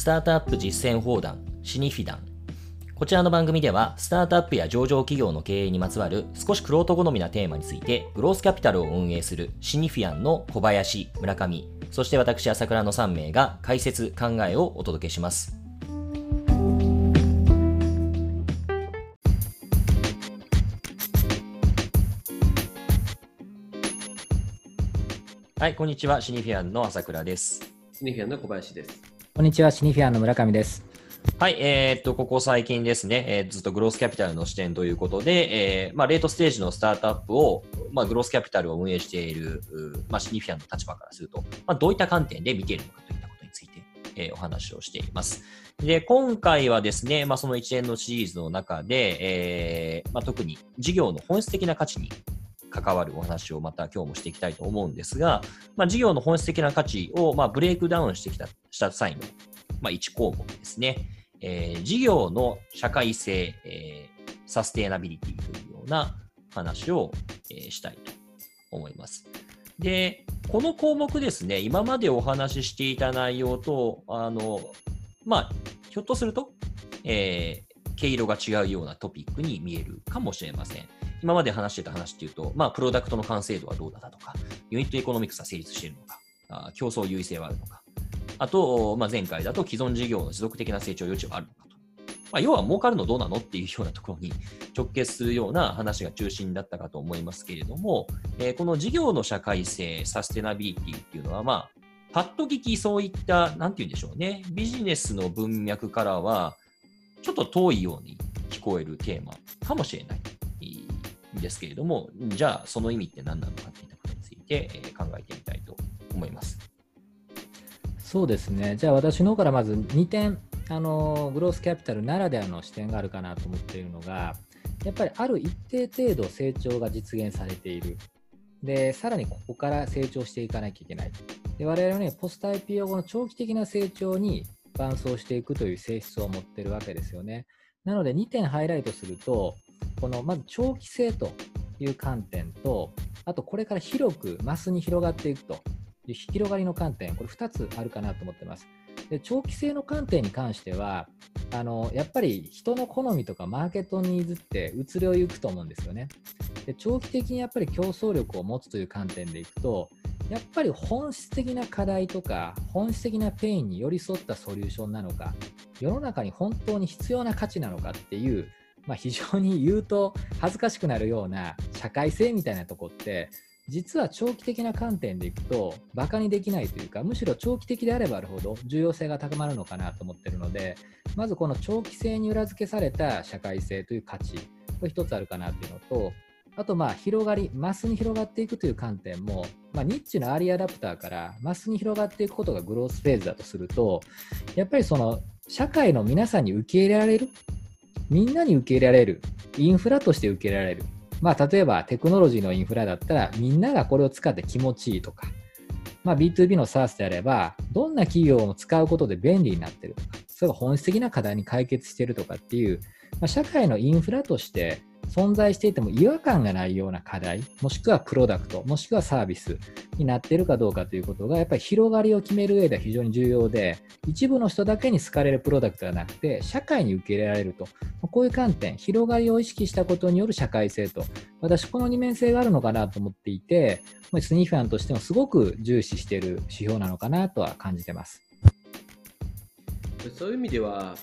スタートアップ実践砲弾シニフィダンこちらの番組では、スタートアップや上場企業の経営にまつわる少しクロート好みなテーマについて、グロースキャピタルを運営するシニフィアンの小林、村上、そして私、朝倉の3名が解説、考えをお届けします。はい、こんにちは。シニフィアンの朝倉です。シニフィアンの小林です。こんにちは。シニフィアの村上です。はい、えー、っと、ここ最近ですね、えー、ずっとグロースキャピタルの視点ということで、えー、まあ、レートステージのスタートアップを、まあ、グロースキャピタルを運営している、まあ、シニフィアンの立場からすると、まあ、どういった観点で見ているのかといったことについて、えー、お話をしています。で、今回はですね、まあ、その一連のシリーズの中で、えー、まあ、特に事業の本質的な価値に関わるお話をまた今日もしていきたいと思うんですが、まあ、事業の本質的な価値をまあブレイクダウンしてきたした際の、まあ、1項目ですね。えー、事業の社会性、えー、サステナビリティというような話を、えー、したいと思います。で、この項目ですね、今までお話ししていた内容と、あの、まあ、ひょっとすると、えー、毛色が違うようなトピックに見えるかもしれません。今まで話してた話っていうと、まあ、プロダクトの完成度はどうだとか、ユニットエコノミクスは成立しているのか、あ競争優位性はあるのか、あと、まあ、前回だと既存事業の持続的な成長余地はあるのかと。まあ、要は儲かるのどうなのっていうようなところに直結するような話が中心だったかと思いますけれども、えー、この事業の社会性、サステナビリティっていうのは、まあ、パッと聞きそういった、なんて言うんでしょうね、ビジネスの文脈からは、ちょっと遠いように聞こえるテーマかもしれないんですけれども、じゃあその意味って何なのかっていったことについて、え考えてみたいと思います。そうですね。じゃあ私の方からまず2点、あのグロースキャピタルならではの視点があるかなと思っているのが、やっぱりある一定程度成長が実現されている。で、さらにここから成長していかなきゃいけない。で我々はね、ポスト IPO 後の長期的な成長に伴走していくという性質を持ってるわけですよね。なので2点ハイライトすると、このまず長期性という観点と、あとこれから広くマスに広がっていくと広がりの観点、これ2つあるかなと思ってます。で長期性の観点に関してはあの、やっぱり人の好みとかマーケットニーズって移りをゆくと思うんですよね。で長期的にやっぱり競争力を持つという観点でいくと、やっぱり本質的な課題とか、本質的なペインに寄り添ったソリューションなのか、世の中に本当に必要な価値なのかっていう、まあ、非常に言うと恥ずかしくなるような社会性みたいなとこって実は長期的な観点でいくとバカにできないというかむしろ長期的であればあるほど重要性が高まるのかなと思ってるのでまずこの長期性に裏付けされた社会性という価値これ一つあるかなというのとあとまあ広がりマスに広がっていくという観点も、まあ、ニッチのアーリーアダプターからマスに広がっていくことがグロースフェーズだとするとやっぱりその社会の皆さんに受け入れられるみんなに受け入れられるインフラとして受け入れられるまあ、例えばテクノロジーのインフラだったらみんながこれを使って気持ちいいとか、まあ、B2B の SARS であればどんな企業も使うことで便利になってるとか。それが本質的な課題に解決してるとかっていう、まあ、社会のインフラとして存在していても違和感がないような課題、もしくはプロダクト、もしくはサービスになっているかどうかということが、やっぱり広がりを決める上では非常に重要で、一部の人だけに好かれるプロダクトではなくて、社会に受け入れられると、こういう観点、広がりを意識したことによる社会性と、私、この二面性があるのかなと思っていて、スニーファンとしてもすごく重視している指標なのかなとは感じてます。そういう意味では、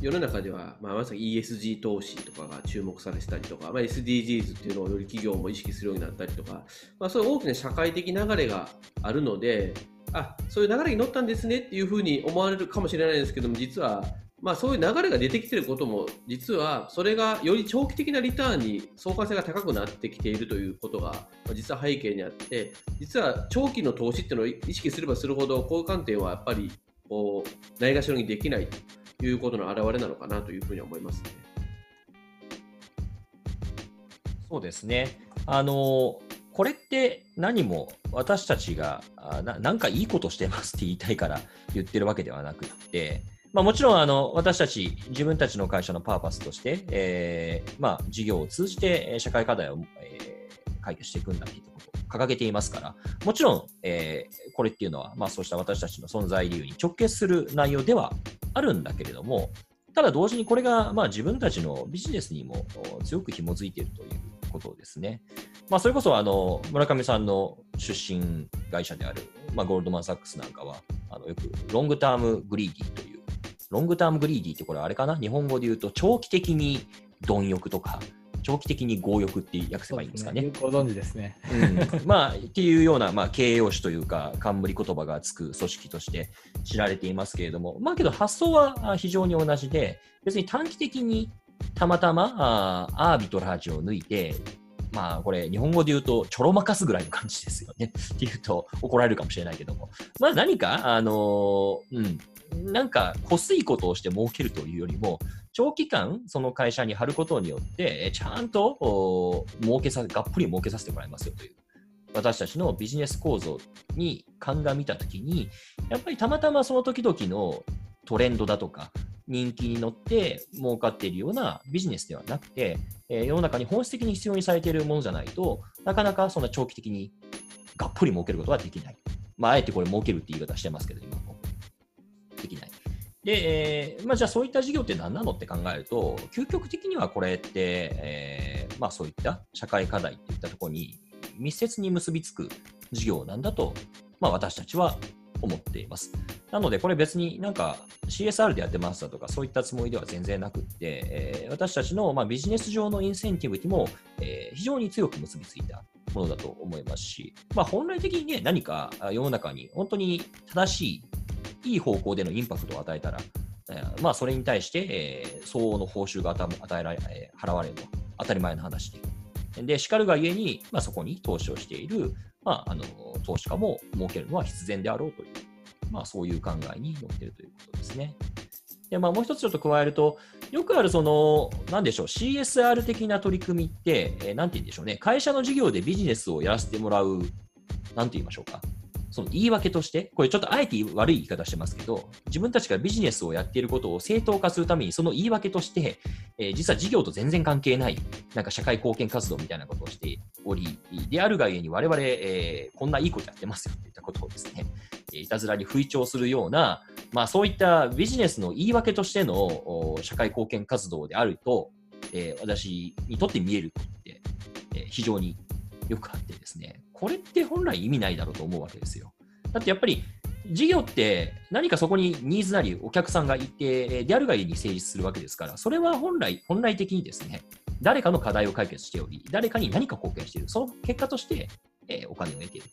世の中では、まあ、まさに ESG 投資とかが注目されてたりとか、まあ、SDGs っていうのをより企業も意識するようになったりとか、まあ、そういう大きな社会的流れがあるので、あそういう流れに乗ったんですねっていうふうに思われるかもしれないですけども、実は、まあ、そういう流れが出てきていることも、実はそれがより長期的なリターンに相関性が高くなってきているということが、実は背景にあって、実は長期の投資っていうのを意識すればするほど、こういう観点はやっぱりこうないがしろにできないいうことの表れなのかなというふうに思いますね。そうですね。あのこれって何も私たちがなんかいいことしてますって言いたいから言ってるわけではなくて、まあ、もちろんあの私たち自分たちの会社のパーパスとして、えーまあ、事業を通じて社会課題を、えー、解決していくんだっていうこと掲げていますから、もちろん、えー、これっていうのは、まあ、そうした私たちの存在理由に直結する内容ではあるんだけれども、ただ同時にこれが、まあ、自分たちのビジネスにも強く紐づいているということですね。まあ、それこそあの村上さんの出身会社である、まあ、ゴールドマン・サックスなんかはあのよくロングターム・グリーディというロングターム・グリーディってこれあれかな？日本語で言うと長期的に貪欲とか長期的に強欲って訳せばいいんですかね。ねご存知ですね。うん、まあ、っていうような、まあ、形容詞というか、冠言葉がつく組織として知られていますけれども、まあけど発想は非常に同じで、別に短期的にたまたまあアービトラージを抜いて、まあこれ日本語で言うとちょろまかすぐらいの感じですよね。っていうと怒られるかもしれないけども。まあ何か、あの、うん、なんかこすいことをして儲けるというよりも、長期間その会社に貼ることによって、ちゃんと儲けさがっぷり儲けさせてもらいますよという。私たちのビジネス構造に鑑みたときに、やっぱりたまたまその時々のトレンドだとか、人気に乗って儲かっているようなビジネスではなくて、えー、世の中に本質的に必要にされているものじゃないとなかなかそんな長期的にがっぷり儲けることはできない。まあ、あえてこれ儲けるって言い方してますけど、今も。できない。で、えー、まあ、じゃあそういった事業って何なのって考えると、究極的にはこれって、えー、まあそういった社会課題っていったところに密接に結びつく事業なんだと、まあ私たちは思っています。なので、これ別になんか CSR でやってますだとか、そういったつもりでは全然なくって、えー、私たちのまあビジネス上のインセンティブにも、えー、非常に強く結びついたものだと思いますし、まあ、本来的にね、何か世の中に本当に正しい、いい方向でのインパクトを与えたら、えー、まあ、それに対して、えー、相応の報酬が与えられ、えー、払われるのは当たり前の話で。で、しかるがゆえに、まあ、そこに投資をしている、まあ、あの投資家も設けるのは必然であろうという、まあ、そういう考えに乗ってるということですね。で、まあ、もう一つちょっと加えると、よくあるその、なんでしょう、CSR 的な取り組みって、えー、なんて言うんでしょうね、会社の事業でビジネスをやらせてもらう、なんて言いましょうか、その言い訳として、これちょっとあえて悪い言い方してますけど、自分たちがビジネスをやっていることを正当化するために、その言い訳として、えー、実は事業と全然関係ない、なんか社会貢献活動みたいなことをしており、であるがゆえに我々、えー、こんないいことやってますよといったことをですね、いたずらに吹聴するような、まあそういったビジネスの言い訳としての社会貢献活動であると、えー、私にとって見えるって、えー、非常によくあってですね、これって本来意味ないだろうと思うわけですよ。だってやっぱり事業って何かそこにニーズなりお客さんがいて、であるがゆえに成立するわけですから、それは本来、本来的にですね、誰かの課題を解決しており、誰かに何か貢献している、その結果として、え、お金を得ている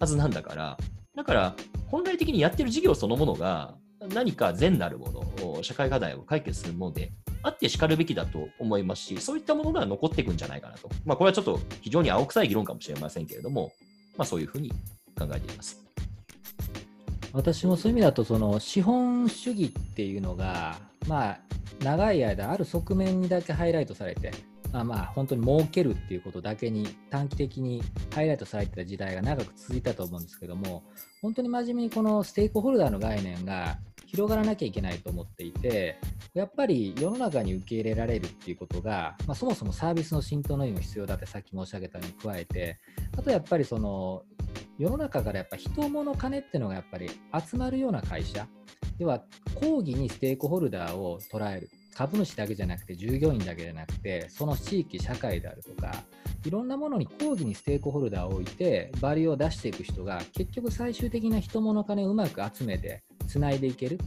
はずなんだから、だから本来的にやってる事業そのものが何か善なるもの、社会課題を解決するものであってしかるべきだと思いますし、そういったものが残っていくんじゃないかなと。まあ、これはちょっと非常に青臭い議論かもしれませんけれども、まあ、そういうふうに考えています。私もそういう意味だとその資本主義っていうのが、まあ、長い間ある側面にだけハイライトされて、まあ、まあ本当に儲けるっていうことだけに短期的にハイライトされてた時代が長く続いたと思うんですけども本当に真面目にこのステークホルダーの概念が広がらなきゃいけないと思っていてやっぱり世の中に受け入れられるっていうことが、まあ、そもそもサービスの浸透の意味も必要だってさっき申し上げたのに加えてあとやっぱりその世の中からやっぱ人物金っていうのがやっぱり集まるような会社要は講義にステークホルダーを捉える。株主だけじゃなくて従業員だけじゃなくてその地域社会であるとかいろんなものに講義にステークホルダーを置いてバリューを出していく人が結局最終的な人物金をうまく集めてつないでいける。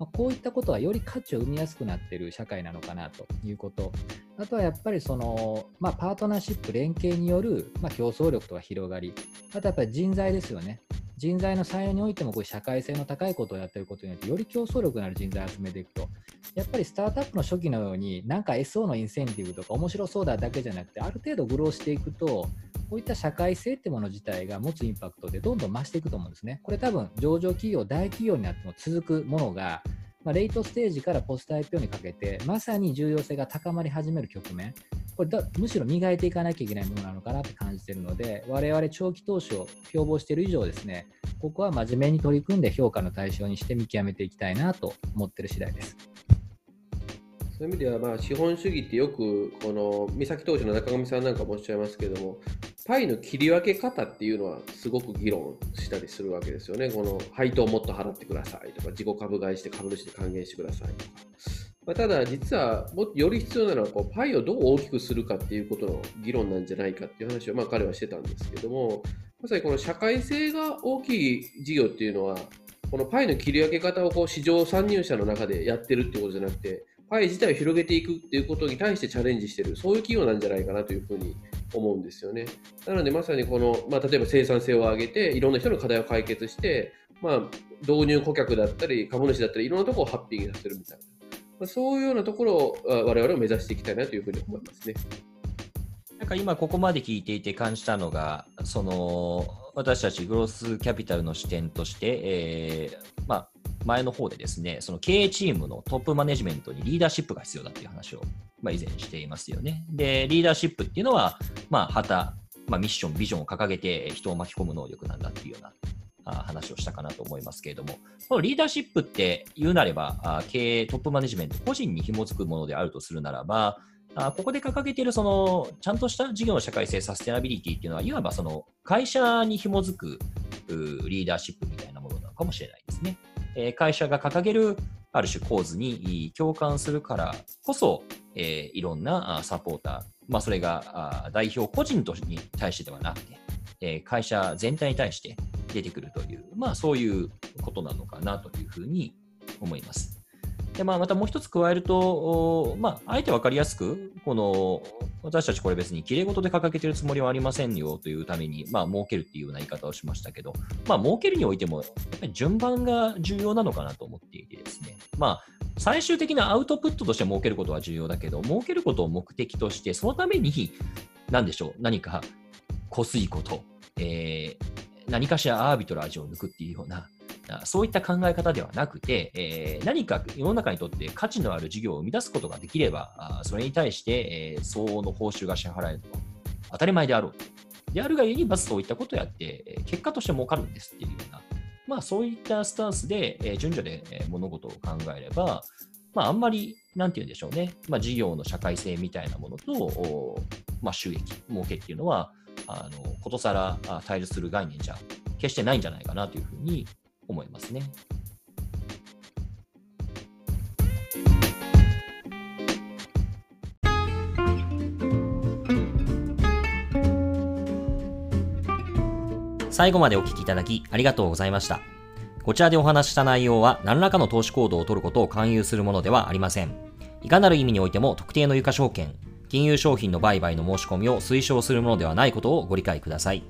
まあ、こういったことはより価値を生みやすくなっている社会なのかなということ、あとはやっぱりその、まあ、パートナーシップ、連携による、まあ、競争力とか広がり、あとやっぱり人材ですよね。人材の採用においてもこう社会性の高いことをやっていることによってより競争力のある人材を集めていくと。やっぱりスタートアップの初期のようになんか SO のインセンティブとか面白そうだだけじゃなくてある程度グローしていくとこういった社会性ってもの自体が持つインパクトでどんどん増していくと思うんですね。これ多分上場企業大企業になっても続くものがまあ、レイトステージからポスト IPO にかけて、まさに重要性が高まり始める局面、これだむしろ磨いていかなきゃいけないものなのかなって感じているので、我々長期投資を標榜している以上ですね、ここは真面目に取り組んで評価の対象にして見極めていきたいなと思ってる次第です。そういう意味では、まあ、資本主義ってよくこの三崎投資の中上さんなんかもおっしゃいますけどもパイの切り分け方っていうのはすごく議論したりするわけですよね。この配当をもっと払ってくださいとか、自己株買いして株主に還元してくださいとか。まあ、ただ、実はもより必要なのはこうパイをどう大きくするかっていうことの議論なんじゃないかっていう話をまあ彼はしてたんですけども、まさにこの社会性が大きい事業っていうのは、このパイの切り分け方をこう市場参入者の中でやってるってことじゃなくて、パイ自体を広げていくっていうことに対してチャレンジしてる、そういう企業なんじゃないかなというふうに思うんですよね。なので、まさにこの、まあ、例えば生産性を上げて、いろんな人の課題を解決して、まあ、導入顧客だったり、株主だったり、いろんなところをハッピーにさせるみたいな、まあ、そういうようなところを我々は目指していきたいなというふうに思いますね。なんか今ここまで聞いていて感じたのが、その私たちグロースキャピタルの視点として、えー、まあ、前の方でですね、その経営チームのトップマネジメントにリーダーシップが必要だっていう話を、まあ、以前していますよね。で、リーダーシップっていうのは、まあ、旗、まあ、ミッション、ビジョンを掲げて人を巻き込む能力なんだっていうような話をしたかなと思いますけれども、このリーダーシップって言うなれば、経営トップマネジメント、個人に紐づくものであるとするならば、あここで掲げているそのちゃんとした事業の社会性、サステナビリティっていうのは、いわばその会社に紐づくリーダーシップみたいなものなのかもしれないですね。え会社が掲げるある種構図に共感するからこそ、え、いろんなサポーター、まあ、それが代表個人とに対してではなくて、え、会社全体に対して出てくるという、まあ、そういうことなのかなというふうに思います。でまあ、またもう一つ加えると、まあ、あえて分かりやすく、この私たちこれ別にきれ事で掲げてるつもりはありませんよというために、まあ、儲けるっていうような言い方をしましたけど、まあ、儲けるにおいても、やっぱり順番が重要なのかなと思っていてですね、まあ、最終的なアウトプットとして儲けることは重要だけど、儲けることを目的として、そのために、何でしょう、何かこすいこと、えー、何かしらアービトラージを抜くっていうような、そういった考え方ではなくて、えー、何か世の中にとって価値のある事業を生み出すことができれば、あそれに対して、えー、相応の報酬が支払えるのは当たり前であろうと。であるがゆえに、まずそういったことをやって、結果として儲かるんですっていうような、まあそういったスタンスで、えー、順序で物事を考えれば、まああんまり、なんて言うんでしょうね、まあ事業の社会性みたいなものと、まあ収益、儲けっていうのは、あの、ことさら対立する概念じゃ決してないんじゃないかなというふうに思いますね。最後までお聞きいただきありがとうございました。こちらでお話した内容は何らかの投資行動を取ることを勧誘するものではありません。いかなる意味においても特定の有価証券、金融商品の売買の申し込みを推奨するものではないことをご理解ください。